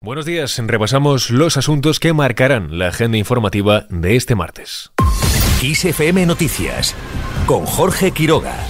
Buenos días, repasamos los asuntos que marcarán la agenda informativa de este martes. XFM Noticias con Jorge Quiroga.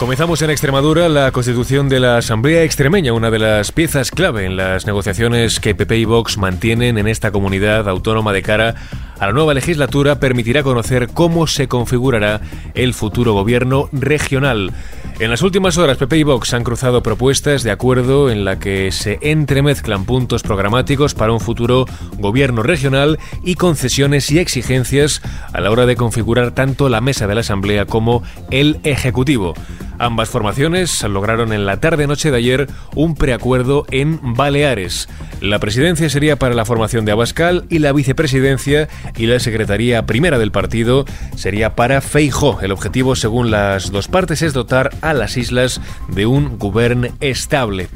Comenzamos en Extremadura la constitución de la Asamblea Extremeña, una de las piezas clave en las negociaciones que PP y Vox mantienen en esta comunidad autónoma de cara a la nueva legislatura, permitirá conocer cómo se configurará el futuro gobierno regional. En las últimas horas, PP y Vox han cruzado propuestas de acuerdo en la que se entremezclan puntos programáticos para un futuro gobierno regional y concesiones y exigencias a la hora de configurar tanto la mesa de la Asamblea como el Ejecutivo. Ambas formaciones lograron en la tarde-noche de ayer un preacuerdo en Baleares. La presidencia sería para la formación de Abascal y la vicepresidencia y la secretaría primera del partido sería para Feijó. El objetivo, según las dos partes, es dotar a las islas de un gobierno estable.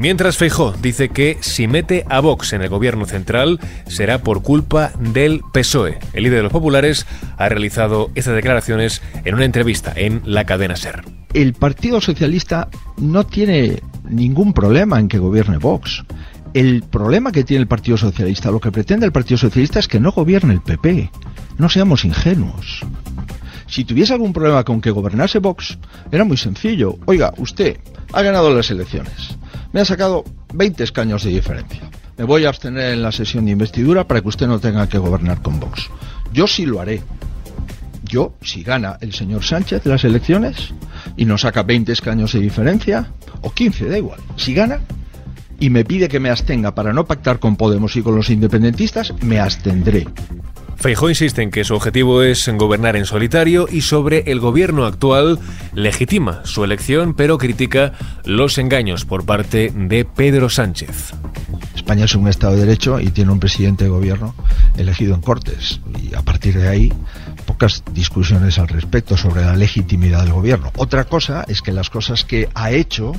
Mientras Feijó dice que si mete a Vox en el gobierno central será por culpa del PSOE. El líder de los populares ha realizado estas declaraciones en una entrevista en la cadena SER el Partido Socialista no tiene ningún problema en que gobierne Vox. El problema que tiene el Partido Socialista, lo que pretende el Partido Socialista es que no gobierne el PP. No seamos ingenuos. Si tuviese algún problema con que gobernase Vox, era muy sencillo. Oiga, usted ha ganado las elecciones. Me ha sacado 20 escaños de diferencia. Me voy a abstener en la sesión de investidura para que usted no tenga que gobernar con Vox. Yo sí lo haré. Yo, si gana el señor Sánchez las elecciones, y nos saca 20 escaños de diferencia, o 15, da igual. Si gana y me pide que me abstenga para no pactar con Podemos y con los independentistas, me abstendré. Feijó insiste en que su objetivo es gobernar en solitario y sobre el gobierno actual legitima su elección, pero critica los engaños por parte de Pedro Sánchez. España es un Estado de Derecho y tiene un presidente de gobierno elegido en Cortes. Y a partir de ahí pocas discusiones al respecto sobre la legitimidad del gobierno. Otra cosa es que las cosas que ha hecho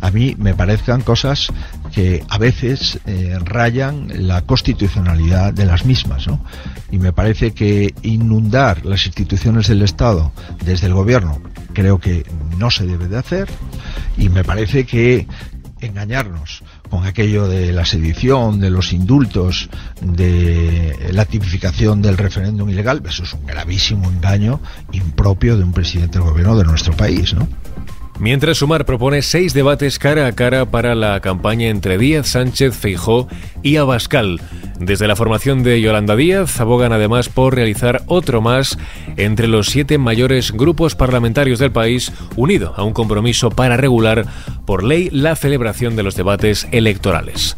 a mí me parezcan cosas que a veces eh, rayan la constitucionalidad de las mismas. ¿no? Y me parece que inundar las instituciones del Estado desde el gobierno creo que no se debe de hacer y me parece que engañarnos con aquello de la sedición, de los indultos, de la tipificación del referéndum ilegal, eso es un gravísimo engaño impropio de un presidente del gobierno de nuestro país, ¿no? Mientras Sumar propone seis debates cara a cara para la campaña entre Díaz, Sánchez, Feijó y Abascal. Desde la formación de Yolanda Díaz abogan además por realizar otro más entre los siete mayores grupos parlamentarios del país, unido a un compromiso para regular por ley la celebración de los debates electorales.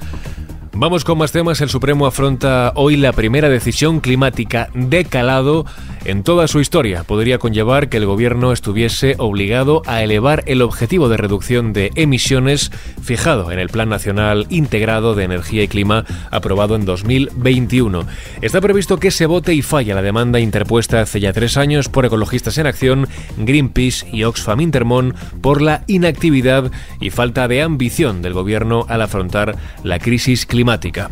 Vamos con más temas. El Supremo afronta hoy la primera decisión climática de calado en toda su historia. Podría conllevar que el gobierno estuviese obligado a elevar el objetivo de reducción de emisiones fijado en el Plan Nacional Integrado de Energía y Clima aprobado en 2021. Está previsto que se vote y falla la demanda interpuesta hace ya tres años por Ecologistas en Acción, Greenpeace y Oxfam Intermón por la inactividad y falta de ambición del gobierno al afrontar la crisis climática climática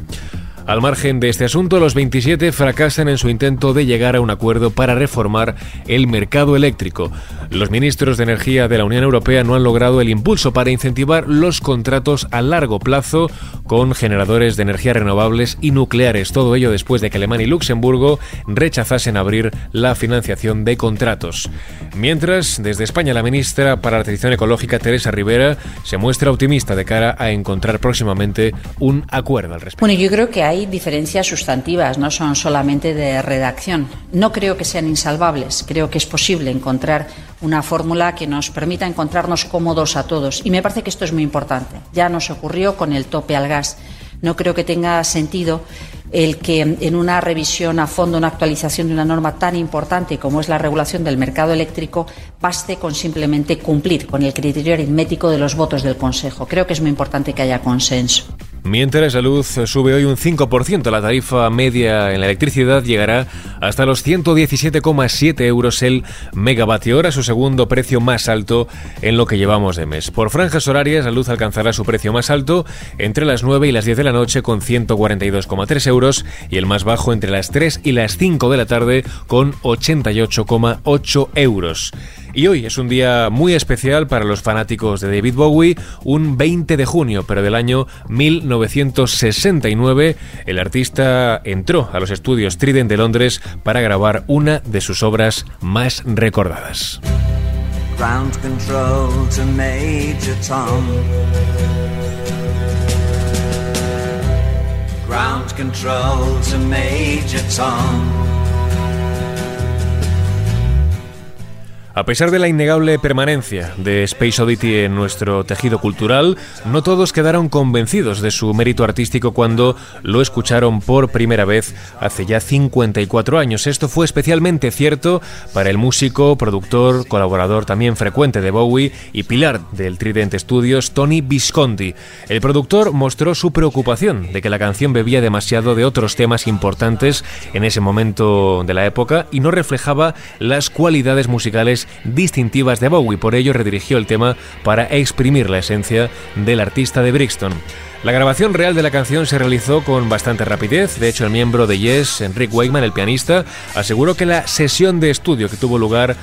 al margen de este asunto, los 27 fracasan en su intento de llegar a un acuerdo para reformar el mercado eléctrico. Los ministros de Energía de la Unión Europea no han logrado el impulso para incentivar los contratos a largo plazo con generadores de energía renovables y nucleares. Todo ello después de que Alemania y Luxemburgo rechazasen abrir la financiación de contratos. Mientras, desde España, la ministra para la Transición Ecológica, Teresa Rivera, se muestra optimista de cara a encontrar próximamente un acuerdo al respecto. Yo creo que hay diferencias sustantivas, no son solamente de redacción. No creo que sean insalvables, creo que es posible encontrar una fórmula que nos permita encontrarnos cómodos a todos. Y me parece que esto es muy importante. Ya nos ocurrió con el tope al gas. No creo que tenga sentido el que en una revisión a fondo, una actualización de una norma tan importante como es la regulación del mercado eléctrico, baste con simplemente cumplir con el criterio aritmético de los votos del Consejo. Creo que es muy importante que haya consenso. Mientras la luz sube hoy un 5%, la tarifa media en la electricidad llegará hasta los 117,7 euros el megavatio hora, su segundo precio más alto en lo que llevamos de mes. Por franjas horarias, la luz alcanzará su precio más alto entre las 9 y las 10 de la noche con 142,3 euros y el más bajo entre las 3 y las 5 de la tarde con 88,8 euros. Y hoy es un día muy especial para los fanáticos de David Bowie, un 20 de junio, pero del año 1969, el artista entró a los estudios Trident de Londres para grabar una de sus obras más recordadas. Ground control to Major Tom. Ground control to Major Tom. A pesar de la innegable permanencia de Space Oddity en nuestro tejido cultural, no todos quedaron convencidos de su mérito artístico cuando lo escucharon por primera vez hace ya 54 años. Esto fue especialmente cierto para el músico, productor, colaborador también frecuente de Bowie y pilar del Trident Studios, Tony Visconti. El productor mostró su preocupación de que la canción bebía demasiado de otros temas importantes en ese momento de la época y no reflejaba las cualidades musicales distintivas de Bowie. Por ello redirigió el tema para exprimir la esencia del artista de Brixton. La grabación real de la canción se realizó con bastante rapidez. De hecho, el miembro de Yes, Enric Wakeman, el pianista, aseguró que la sesión de estudio que tuvo lugar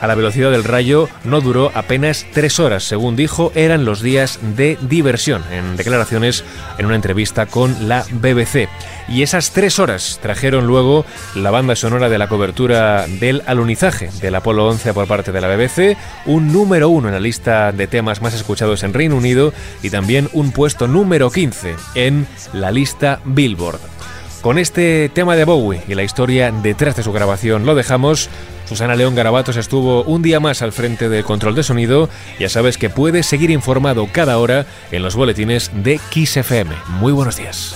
a la velocidad del rayo no duró apenas tres horas. Según dijo, eran los días de diversión, en declaraciones en una entrevista con la BBC. Y esas tres horas trajeron luego la banda sonora de la cobertura del alunizaje del Apolo 11 por parte de la BBC, un número uno en la lista de temas más escuchados en Reino Unido y también un puesto número 15 en la lista Billboard. Con este tema de Bowie y la historia detrás de su grabación lo dejamos. Susana León Garabatos estuvo un día más al frente del control de sonido. Ya sabes que puedes seguir informado cada hora en los boletines de Kiss FM. Muy buenos días.